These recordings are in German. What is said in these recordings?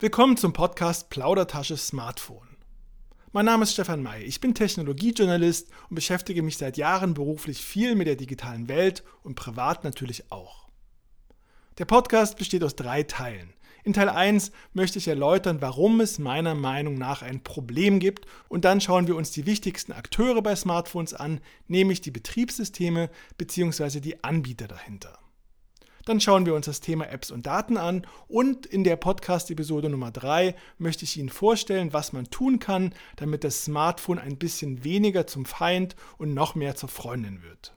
Willkommen zum Podcast Plaudertasche Smartphone. Mein Name ist Stefan May, ich bin Technologiejournalist und beschäftige mich seit Jahren beruflich viel mit der digitalen Welt und privat natürlich auch. Der Podcast besteht aus drei Teilen. In Teil 1 möchte ich erläutern, warum es meiner Meinung nach ein Problem gibt und dann schauen wir uns die wichtigsten Akteure bei Smartphones an, nämlich die Betriebssysteme bzw. die Anbieter dahinter. Dann schauen wir uns das Thema Apps und Daten an und in der Podcast-Episode Nummer 3 möchte ich Ihnen vorstellen, was man tun kann, damit das Smartphone ein bisschen weniger zum Feind und noch mehr zur Freundin wird.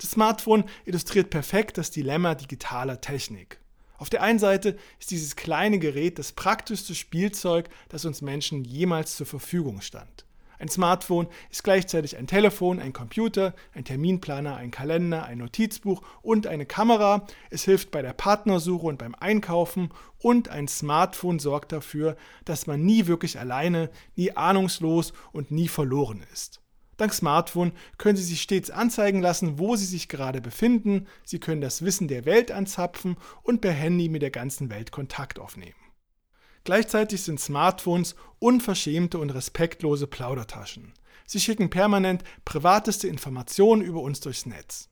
Das Smartphone illustriert perfekt das Dilemma digitaler Technik. Auf der einen Seite ist dieses kleine Gerät das praktischste Spielzeug, das uns Menschen jemals zur Verfügung stand. Ein Smartphone ist gleichzeitig ein Telefon, ein Computer, ein Terminplaner, ein Kalender, ein Notizbuch und eine Kamera. Es hilft bei der Partnersuche und beim Einkaufen und ein Smartphone sorgt dafür, dass man nie wirklich alleine, nie ahnungslos und nie verloren ist. Dank Smartphone können Sie sich stets anzeigen lassen, wo Sie sich gerade befinden. Sie können das Wissen der Welt anzapfen und per Handy mit der ganzen Welt Kontakt aufnehmen. Gleichzeitig sind Smartphones unverschämte und respektlose Plaudertaschen. Sie schicken permanent privateste Informationen über uns durchs Netz.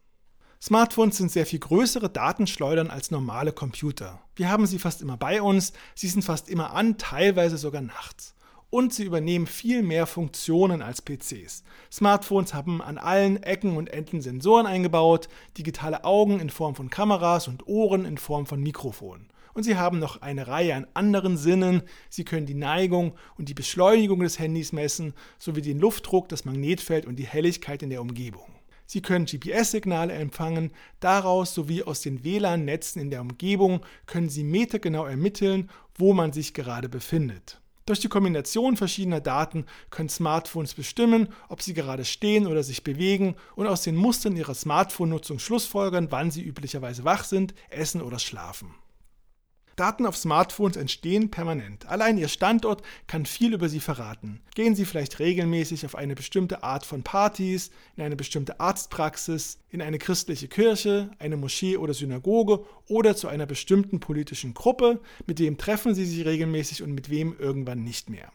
Smartphones sind sehr viel größere Datenschleudern als normale Computer. Wir haben sie fast immer bei uns, sie sind fast immer an, teilweise sogar nachts. Und sie übernehmen viel mehr Funktionen als PCs. Smartphones haben an allen Ecken und Enden Sensoren eingebaut, digitale Augen in Form von Kameras und Ohren in Form von Mikrofonen. Und Sie haben noch eine Reihe an anderen Sinnen. Sie können die Neigung und die Beschleunigung des Handys messen, sowie den Luftdruck, das Magnetfeld und die Helligkeit in der Umgebung. Sie können GPS-Signale empfangen, daraus sowie aus den WLAN-Netzen in der Umgebung können Sie metergenau ermitteln, wo man sich gerade befindet. Durch die Kombination verschiedener Daten können Smartphones bestimmen, ob sie gerade stehen oder sich bewegen und aus den Mustern ihrer Smartphone-Nutzung schlussfolgern, wann sie üblicherweise wach sind, essen oder schlafen. Daten auf Smartphones entstehen permanent. Allein Ihr Standort kann viel über Sie verraten. Gehen Sie vielleicht regelmäßig auf eine bestimmte Art von Partys, in eine bestimmte Arztpraxis, in eine christliche Kirche, eine Moschee oder Synagoge oder zu einer bestimmten politischen Gruppe, mit wem treffen Sie sich regelmäßig und mit wem irgendwann nicht mehr.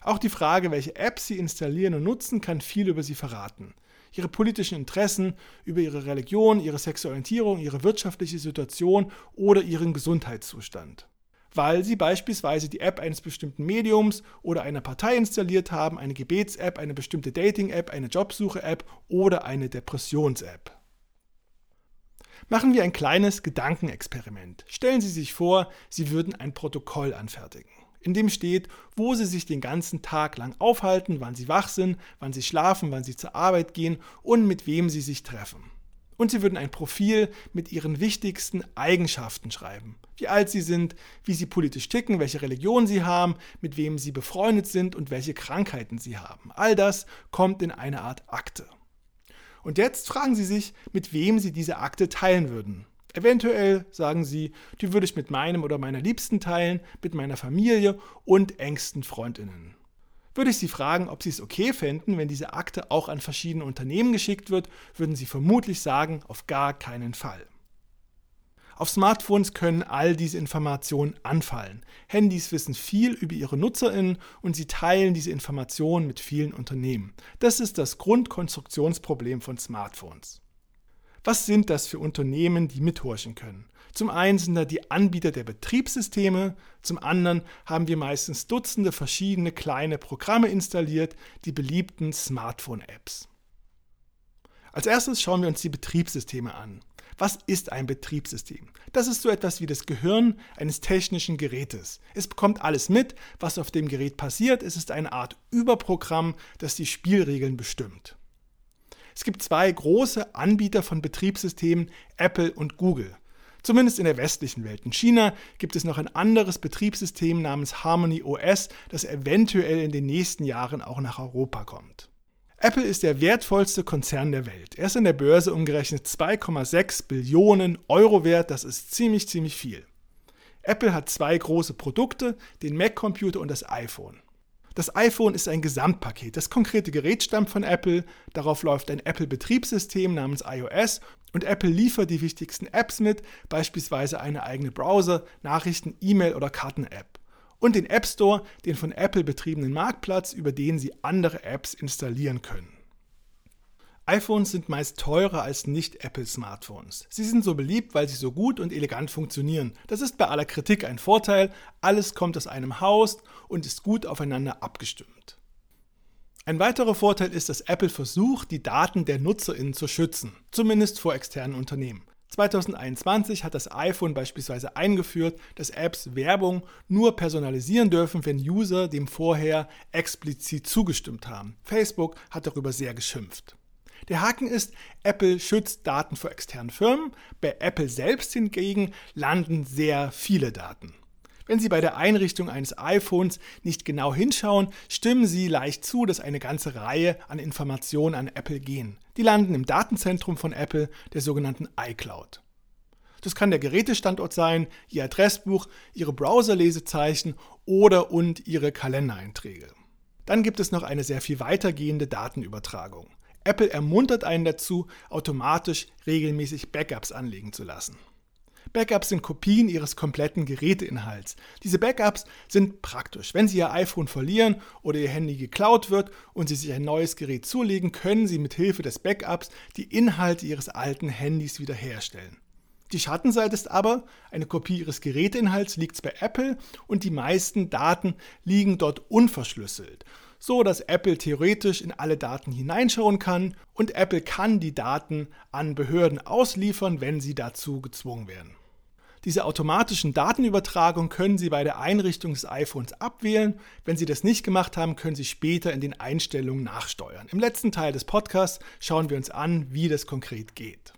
Auch die Frage, welche Apps Sie installieren und nutzen, kann viel über Sie verraten ihre politischen Interessen, über ihre Religion, ihre Sexualitierung, ihre wirtschaftliche Situation oder ihren Gesundheitszustand. Weil sie beispielsweise die App eines bestimmten Mediums oder einer Partei installiert haben, eine Gebets-App, eine bestimmte Dating-App, eine Jobsuche-App oder eine Depressions-App. Machen wir ein kleines Gedankenexperiment. Stellen Sie sich vor, Sie würden ein Protokoll anfertigen in dem steht, wo sie sich den ganzen Tag lang aufhalten, wann sie wach sind, wann sie schlafen, wann sie zur Arbeit gehen und mit wem sie sich treffen. Und sie würden ein Profil mit ihren wichtigsten Eigenschaften schreiben. Wie alt sie sind, wie sie politisch ticken, welche Religion sie haben, mit wem sie befreundet sind und welche Krankheiten sie haben. All das kommt in eine Art Akte. Und jetzt fragen Sie sich, mit wem Sie diese Akte teilen würden. Eventuell sagen sie, die würde ich mit meinem oder meiner Liebsten teilen, mit meiner Familie und engsten Freundinnen. Würde ich Sie fragen, ob Sie es okay fänden, wenn diese Akte auch an verschiedene Unternehmen geschickt wird, würden Sie vermutlich sagen, auf gar keinen Fall. Auf Smartphones können all diese Informationen anfallen. Handys wissen viel über ihre Nutzerinnen und sie teilen diese Informationen mit vielen Unternehmen. Das ist das Grundkonstruktionsproblem von Smartphones. Was sind das für Unternehmen, die mithorchen können? Zum einen sind da die Anbieter der Betriebssysteme, zum anderen haben wir meistens Dutzende verschiedene kleine Programme installiert, die beliebten Smartphone-Apps. Als erstes schauen wir uns die Betriebssysteme an. Was ist ein Betriebssystem? Das ist so etwas wie das Gehirn eines technischen Gerätes. Es bekommt alles mit, was auf dem Gerät passiert. Es ist eine Art Überprogramm, das die Spielregeln bestimmt. Es gibt zwei große Anbieter von Betriebssystemen, Apple und Google. Zumindest in der westlichen Welt. In China gibt es noch ein anderes Betriebssystem namens Harmony OS, das eventuell in den nächsten Jahren auch nach Europa kommt. Apple ist der wertvollste Konzern der Welt. Er ist in der Börse umgerechnet 2,6 Billionen Euro wert. Das ist ziemlich, ziemlich viel. Apple hat zwei große Produkte, den Mac-Computer und das iPhone. Das iPhone ist ein Gesamtpaket. Das konkrete Gerät stammt von Apple, darauf läuft ein Apple-Betriebssystem namens iOS und Apple liefert die wichtigsten Apps mit, beispielsweise eine eigene Browser, Nachrichten, E-Mail oder Karten-App. und den App Store, den von Apple betriebenen Marktplatz, über den Sie andere Apps installieren können. iPhones sind meist teurer als Nicht-Apple-Smartphones. Sie sind so beliebt, weil sie so gut und elegant funktionieren. Das ist bei aller Kritik ein Vorteil. Alles kommt aus einem Haus und ist gut aufeinander abgestimmt. Ein weiterer Vorteil ist, dass Apple versucht, die Daten der NutzerInnen zu schützen, zumindest vor externen Unternehmen. 2021 hat das iPhone beispielsweise eingeführt, dass Apps Werbung nur personalisieren dürfen, wenn User dem vorher explizit zugestimmt haben. Facebook hat darüber sehr geschimpft. Der Haken ist, Apple schützt Daten vor externen Firmen, bei Apple selbst hingegen landen sehr viele Daten. Wenn Sie bei der Einrichtung eines iPhones nicht genau hinschauen, stimmen Sie leicht zu, dass eine ganze Reihe an Informationen an Apple gehen. Die landen im Datenzentrum von Apple, der sogenannten iCloud. Das kann der Gerätestandort sein, Ihr Adressbuch, Ihre Browserlesezeichen oder und Ihre Kalendereinträge. Dann gibt es noch eine sehr viel weitergehende Datenübertragung. Apple ermuntert einen dazu, automatisch regelmäßig Backups anlegen zu lassen. Backups sind Kopien Ihres kompletten Geräteinhalts. Diese Backups sind praktisch. Wenn Sie Ihr iPhone verlieren oder Ihr Handy geklaut wird und Sie sich ein neues Gerät zulegen, können Sie mit Hilfe des Backups die Inhalte Ihres alten Handys wiederherstellen. Die Schattenseite ist aber, eine Kopie Ihres Geräteinhalts liegt bei Apple und die meisten Daten liegen dort unverschlüsselt, so dass Apple theoretisch in alle Daten hineinschauen kann und Apple kann die Daten an Behörden ausliefern, wenn sie dazu gezwungen werden. Diese automatischen Datenübertragung können Sie bei der Einrichtung des iPhones abwählen. Wenn Sie das nicht gemacht haben, können Sie später in den Einstellungen nachsteuern. Im letzten Teil des Podcasts schauen wir uns an, wie das konkret geht.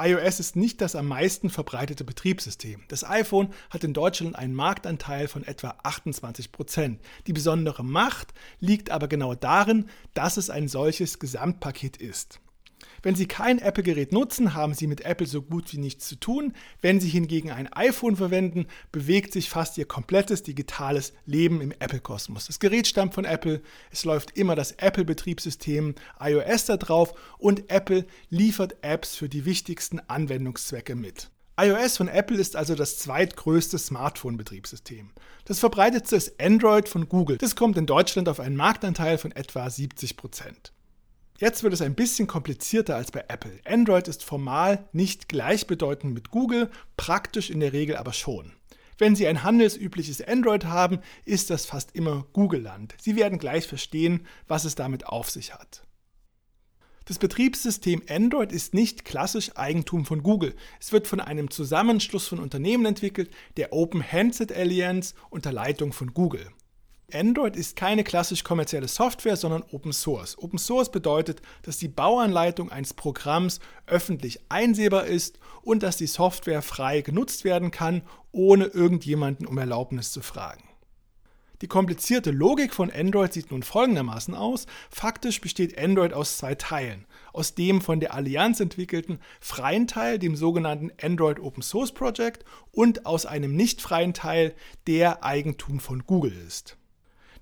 iOS ist nicht das am meisten verbreitete Betriebssystem. Das iPhone hat in Deutschland einen Marktanteil von etwa 28 Prozent. Die besondere Macht liegt aber genau darin, dass es ein solches Gesamtpaket ist. Wenn Sie kein Apple-Gerät nutzen, haben Sie mit Apple so gut wie nichts zu tun. Wenn Sie hingegen ein iPhone verwenden, bewegt sich fast Ihr komplettes digitales Leben im Apple-Kosmos. Das Gerät stammt von Apple, es läuft immer das Apple-Betriebssystem iOS da drauf und Apple liefert Apps für die wichtigsten Anwendungszwecke mit. iOS von Apple ist also das zweitgrößte Smartphone-Betriebssystem. Das verbreitetste ist Android von Google. Das kommt in Deutschland auf einen Marktanteil von etwa 70 Prozent. Jetzt wird es ein bisschen komplizierter als bei Apple. Android ist formal nicht gleichbedeutend mit Google, praktisch in der Regel aber schon. Wenn Sie ein handelsübliches Android haben, ist das fast immer Google-Land. Sie werden gleich verstehen, was es damit auf sich hat. Das Betriebssystem Android ist nicht klassisch Eigentum von Google. Es wird von einem Zusammenschluss von Unternehmen entwickelt, der Open Handset Alliance unter Leitung von Google. Android ist keine klassisch kommerzielle Software, sondern Open Source. Open Source bedeutet, dass die Bauanleitung eines Programms öffentlich einsehbar ist und dass die Software frei genutzt werden kann, ohne irgendjemanden um Erlaubnis zu fragen. Die komplizierte Logik von Android sieht nun folgendermaßen aus. Faktisch besteht Android aus zwei Teilen. Aus dem von der Allianz entwickelten freien Teil, dem sogenannten Android Open Source Project, und aus einem nicht freien Teil, der Eigentum von Google ist.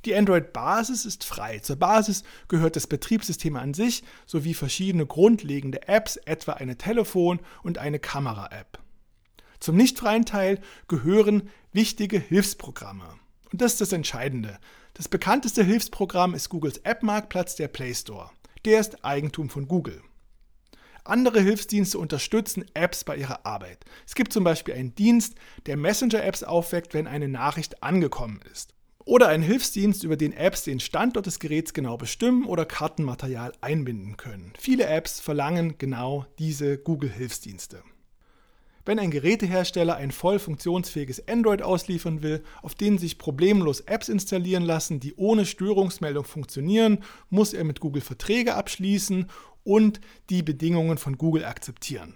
Die Android-Basis ist frei. Zur Basis gehört das Betriebssystem an sich sowie verschiedene grundlegende Apps, etwa eine Telefon- und eine Kamera-App. Zum nicht freien Teil gehören wichtige Hilfsprogramme. Und das ist das Entscheidende. Das bekannteste Hilfsprogramm ist Googles App-Marktplatz, der Play Store. Der ist Eigentum von Google. Andere Hilfsdienste unterstützen Apps bei ihrer Arbeit. Es gibt zum Beispiel einen Dienst, der Messenger-Apps aufweckt, wenn eine Nachricht angekommen ist oder ein Hilfsdienst, über den Apps den Standort des Geräts genau bestimmen oder Kartenmaterial einbinden können. Viele Apps verlangen genau diese Google-Hilfsdienste. Wenn ein Gerätehersteller ein voll funktionsfähiges Android ausliefern will, auf dem sich problemlos Apps installieren lassen, die ohne Störungsmeldung funktionieren, muss er mit Google Verträge abschließen und die Bedingungen von Google akzeptieren.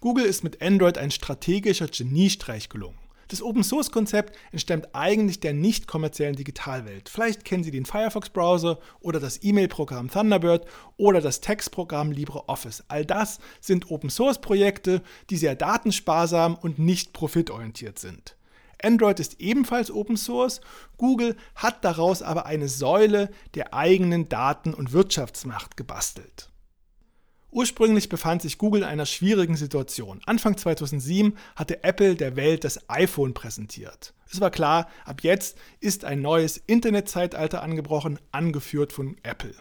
Google ist mit Android ein strategischer Geniestreich gelungen. Das Open-Source-Konzept entstammt eigentlich der nicht kommerziellen Digitalwelt. Vielleicht kennen Sie den Firefox-Browser oder das E-Mail-Programm Thunderbird oder das Textprogramm LibreOffice. All das sind Open-Source-Projekte, die sehr datensparsam und nicht profitorientiert sind. Android ist ebenfalls Open Source. Google hat daraus aber eine Säule der eigenen Daten- und Wirtschaftsmacht gebastelt. Ursprünglich befand sich Google in einer schwierigen Situation. Anfang 2007 hatte Apple der Welt das iPhone präsentiert. Es war klar, ab jetzt ist ein neues Internetzeitalter angebrochen, angeführt von Apple.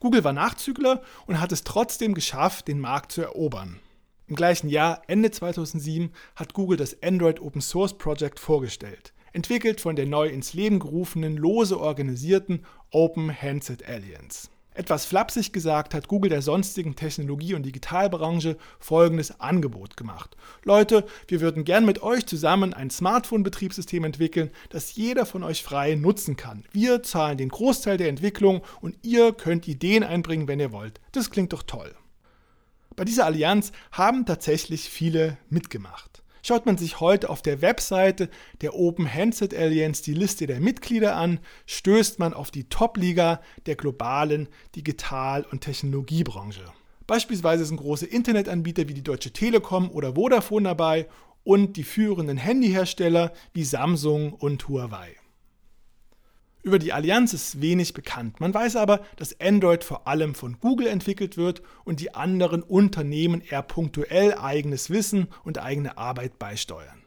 Google war Nachzügler und hat es trotzdem geschafft, den Markt zu erobern. Im gleichen Jahr, Ende 2007, hat Google das Android Open Source Project vorgestellt, entwickelt von der neu ins Leben gerufenen, lose organisierten Open Handset Alliance. Etwas flapsig gesagt hat Google der sonstigen Technologie- und Digitalbranche folgendes Angebot gemacht. Leute, wir würden gern mit euch zusammen ein Smartphone-Betriebssystem entwickeln, das jeder von euch frei nutzen kann. Wir zahlen den Großteil der Entwicklung und ihr könnt Ideen einbringen, wenn ihr wollt. Das klingt doch toll. Bei dieser Allianz haben tatsächlich viele mitgemacht. Schaut man sich heute auf der Webseite der Open Handset Alliance die Liste der Mitglieder an, stößt man auf die Top-Liga der globalen Digital- und Technologiebranche. Beispielsweise sind große Internetanbieter wie die Deutsche Telekom oder Vodafone dabei und die führenden Handyhersteller wie Samsung und Huawei. Über die Allianz ist wenig bekannt. Man weiß aber, dass Android vor allem von Google entwickelt wird und die anderen Unternehmen eher punktuell eigenes Wissen und eigene Arbeit beisteuern.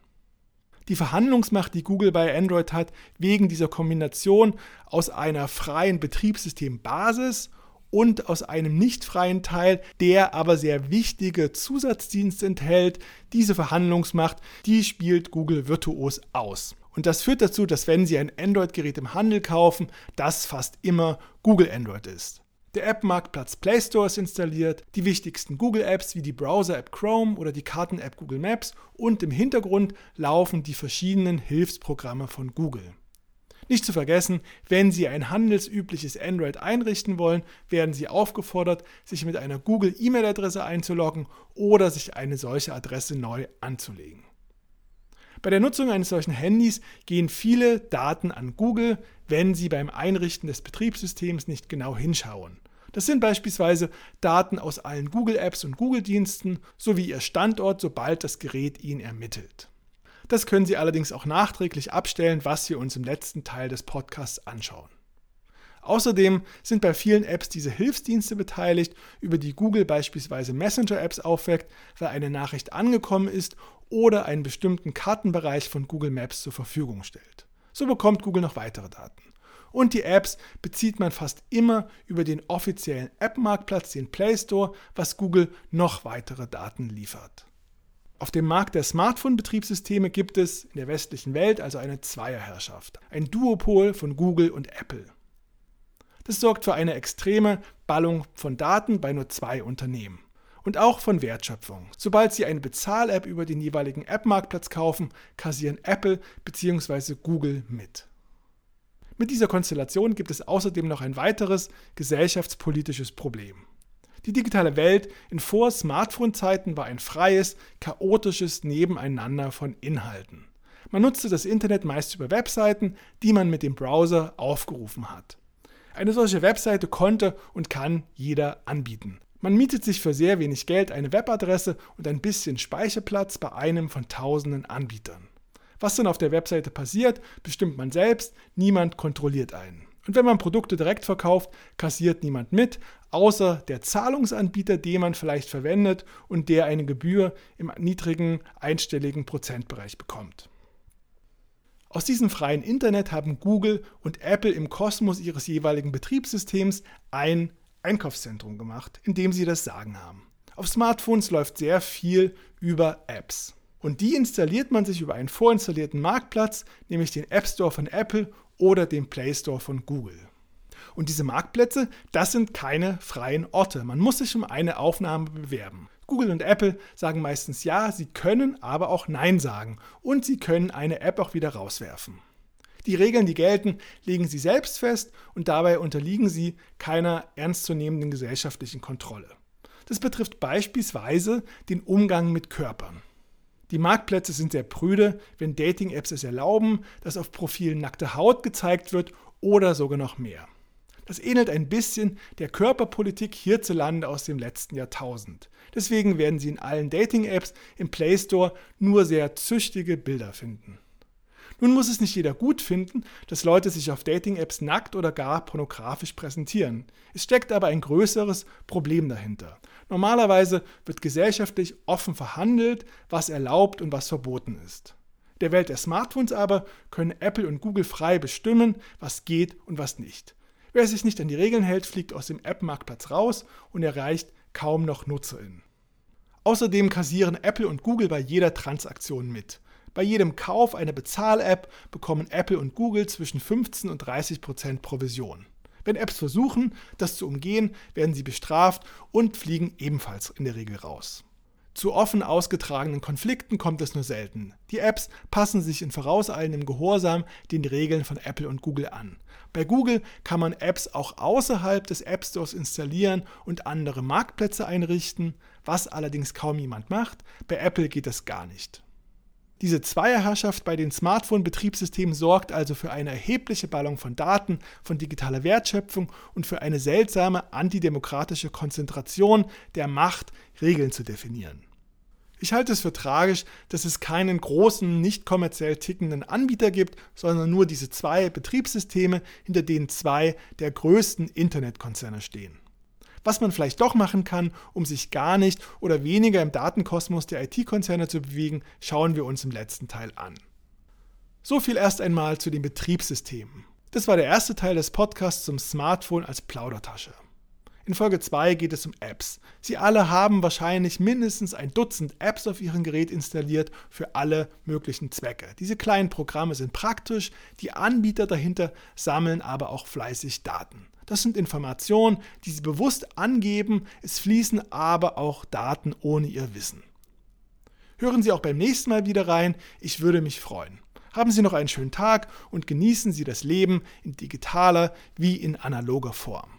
Die Verhandlungsmacht, die Google bei Android hat, wegen dieser Kombination aus einer freien Betriebssystembasis und aus einem nicht freien Teil, der aber sehr wichtige Zusatzdienste enthält, diese Verhandlungsmacht, die spielt Google virtuos aus. Und das führt dazu, dass wenn Sie ein Android-Gerät im Handel kaufen, das fast immer Google Android ist. Der App-Marktplatz Play Store ist installiert, die wichtigsten Google-Apps wie die Browser-App Chrome oder die Karten-App Google Maps und im Hintergrund laufen die verschiedenen Hilfsprogramme von Google. Nicht zu vergessen, wenn Sie ein handelsübliches Android einrichten wollen, werden Sie aufgefordert, sich mit einer Google E-Mail-Adresse einzuloggen oder sich eine solche Adresse neu anzulegen. Bei der Nutzung eines solchen Handys gehen viele Daten an Google, wenn sie beim Einrichten des Betriebssystems nicht genau hinschauen. Das sind beispielsweise Daten aus allen Google-Apps und Google-Diensten sowie ihr Standort, sobald das Gerät ihn ermittelt. Das können Sie allerdings auch nachträglich abstellen, was wir uns im letzten Teil des Podcasts anschauen. Außerdem sind bei vielen Apps diese Hilfsdienste beteiligt, über die Google beispielsweise Messenger-Apps aufweckt, weil eine Nachricht angekommen ist oder einen bestimmten Kartenbereich von Google Maps zur Verfügung stellt. So bekommt Google noch weitere Daten. Und die Apps bezieht man fast immer über den offiziellen App-Marktplatz, den Play Store, was Google noch weitere Daten liefert. Auf dem Markt der Smartphone-Betriebssysteme gibt es in der westlichen Welt also eine Zweierherrschaft, ein Duopol von Google und Apple. Das sorgt für eine extreme Ballung von Daten bei nur zwei Unternehmen und auch von Wertschöpfung. Sobald Sie eine Bezahl-App über den jeweiligen App-Marktplatz kaufen, kassieren Apple bzw. Google mit. Mit dieser Konstellation gibt es außerdem noch ein weiteres gesellschaftspolitisches Problem. Die digitale Welt in Vor-Smartphone-Zeiten war ein freies, chaotisches Nebeneinander von Inhalten. Man nutzte das Internet meist über Webseiten, die man mit dem Browser aufgerufen hat. Eine solche Webseite konnte und kann jeder anbieten. Man mietet sich für sehr wenig Geld eine Webadresse und ein bisschen Speicherplatz bei einem von tausenden Anbietern. Was dann auf der Webseite passiert, bestimmt man selbst, niemand kontrolliert einen. Und wenn man Produkte direkt verkauft, kassiert niemand mit, außer der Zahlungsanbieter, den man vielleicht verwendet und der eine Gebühr im niedrigen einstelligen Prozentbereich bekommt. Aus diesem freien Internet haben Google und Apple im Kosmos ihres jeweiligen Betriebssystems ein Einkaufszentrum gemacht, in dem sie das Sagen haben. Auf Smartphones läuft sehr viel über Apps. Und die installiert man sich über einen vorinstallierten Marktplatz, nämlich den App Store von Apple oder den Play Store von Google. Und diese Marktplätze, das sind keine freien Orte. Man muss sich um eine Aufnahme bewerben. Google und Apple sagen meistens ja, sie können aber auch Nein sagen und sie können eine App auch wieder rauswerfen. Die Regeln, die gelten, legen sie selbst fest und dabei unterliegen sie keiner ernstzunehmenden gesellschaftlichen Kontrolle. Das betrifft beispielsweise den Umgang mit Körpern. Die Marktplätze sind sehr prüde, wenn Dating-Apps es erlauben, dass auf Profilen nackte Haut gezeigt wird oder sogar noch mehr. Das ähnelt ein bisschen der Körperpolitik hierzulande aus dem letzten Jahrtausend. Deswegen werden Sie in allen Dating-Apps im Play Store nur sehr züchtige Bilder finden. Nun muss es nicht jeder gut finden, dass Leute sich auf Dating-Apps nackt oder gar pornografisch präsentieren. Es steckt aber ein größeres Problem dahinter. Normalerweise wird gesellschaftlich offen verhandelt, was erlaubt und was verboten ist. Der Welt der Smartphones aber können Apple und Google frei bestimmen, was geht und was nicht. Wer sich nicht an die Regeln hält, fliegt aus dem App-Marktplatz raus und erreicht kaum noch NutzerInnen. Außerdem kassieren Apple und Google bei jeder Transaktion mit. Bei jedem Kauf einer Bezahl-App bekommen Apple und Google zwischen 15 und 30 Prozent Provision. Wenn Apps versuchen, das zu umgehen, werden sie bestraft und fliegen ebenfalls in der Regel raus. Zu offen ausgetragenen Konflikten kommt es nur selten. Die Apps passen sich in vorauseilendem Gehorsam den Regeln von Apple und Google an. Bei Google kann man Apps auch außerhalb des App Stores installieren und andere Marktplätze einrichten, was allerdings kaum jemand macht. Bei Apple geht das gar nicht. Diese Zweierherrschaft bei den Smartphone-Betriebssystemen sorgt also für eine erhebliche Ballung von Daten, von digitaler Wertschöpfung und für eine seltsame antidemokratische Konzentration der Macht, Regeln zu definieren. Ich halte es für tragisch, dass es keinen großen, nicht kommerziell tickenden Anbieter gibt, sondern nur diese zwei Betriebssysteme, hinter denen zwei der größten Internetkonzerne stehen. Was man vielleicht doch machen kann, um sich gar nicht oder weniger im Datenkosmos der IT-Konzerne zu bewegen, schauen wir uns im letzten Teil an. So viel erst einmal zu den Betriebssystemen. Das war der erste Teil des Podcasts zum Smartphone als Plaudertasche. In Folge 2 geht es um Apps. Sie alle haben wahrscheinlich mindestens ein Dutzend Apps auf ihrem Gerät installiert für alle möglichen Zwecke. Diese kleinen Programme sind praktisch, die Anbieter dahinter sammeln aber auch fleißig Daten. Das sind Informationen, die Sie bewusst angeben, es fließen aber auch Daten ohne Ihr Wissen. Hören Sie auch beim nächsten Mal wieder rein, ich würde mich freuen. Haben Sie noch einen schönen Tag und genießen Sie das Leben in digitaler wie in analoger Form.